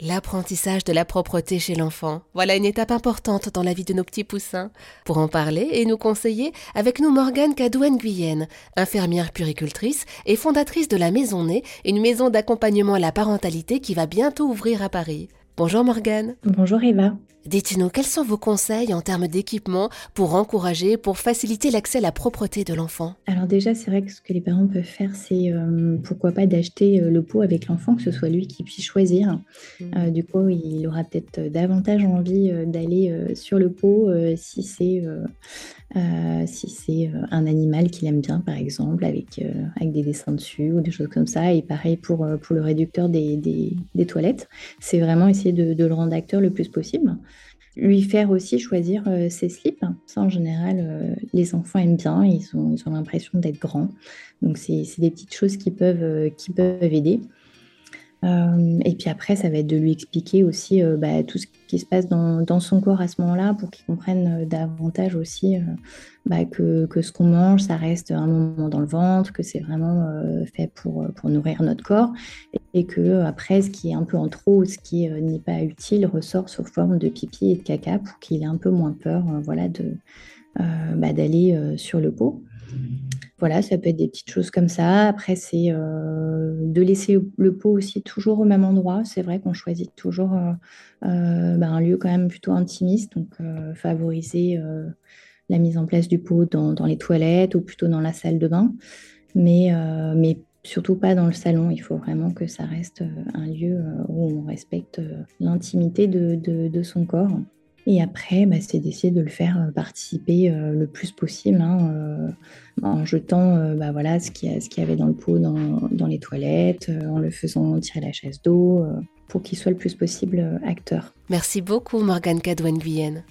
L'apprentissage de la propreté chez l'enfant. Voilà une étape importante dans la vie de nos petits poussins. Pour en parler et nous conseiller, avec nous Morgane Cadouane-Guyenne, infirmière puricultrice et fondatrice de la Maison Née, une maison d'accompagnement à la parentalité qui va bientôt ouvrir à Paris. Bonjour Morgane. Bonjour Eva. Dites-nous, quels sont vos conseils en termes d'équipement pour encourager, pour faciliter l'accès à la propreté de l'enfant? Alors déjà, c'est vrai que ce que les parents peuvent faire, c'est euh, pourquoi pas d'acheter euh, le pot avec l'enfant, que ce soit lui qui puisse choisir. Mmh. Euh, du coup, il aura peut-être davantage envie d'aller sur le pot si c'est si c'est un animal qu'il aime bien, par exemple, avec, avec des dessins dessus ou des choses comme ça. Et pareil pour, pour le réducteur des, des, toilettes. C'est vraiment essayer de, le rendre acteur le plus possible lui faire aussi choisir euh, ses slips. Ça, en général, euh, les enfants aiment bien, ils ont, ils ont l'impression d'être grands. Donc, c'est des petites choses qui peuvent, euh, qui peuvent aider. Et puis après, ça va être de lui expliquer aussi bah, tout ce qui se passe dans, son corps à ce moment-là pour qu'il comprenne davantage aussi bah, que, ce qu'on mange, ça reste un moment dans le ventre, que c'est vraiment fait pour, nourrir notre corps et que après ce qui est un peu en trop, ce qui euh, n'est pas utile ressort sous forme de pipi et de caca pour qu'il ait un peu moins peur euh, voilà, euh, bah, d'aller sur le pot. Voilà, ça peut être des petites choses comme ça. Après, c'est de laisser le pot aussi toujours au même endroit. C'est vrai qu'on choisit toujours bah, un lieu quand même plutôt intimiste, donc favoriser la mise en place du pot dans, les toilettes ou plutôt dans la salle de bain. Mais, surtout pas dans le salon. Il faut vraiment que ça reste euh, un lieu euh, où on respecte euh, l'intimité de, son corps. Et après, bah, c'est d'essayer de le faire participer le plus possible hein, en jetant bah, voilà, ce qu'il y, avait dans le pot dans, les toilettes, en le faisant tirer la chaise d'eau, pour qu'il soit le plus possible acteur. Merci beaucoup Morgane Cadouane-Guyenne.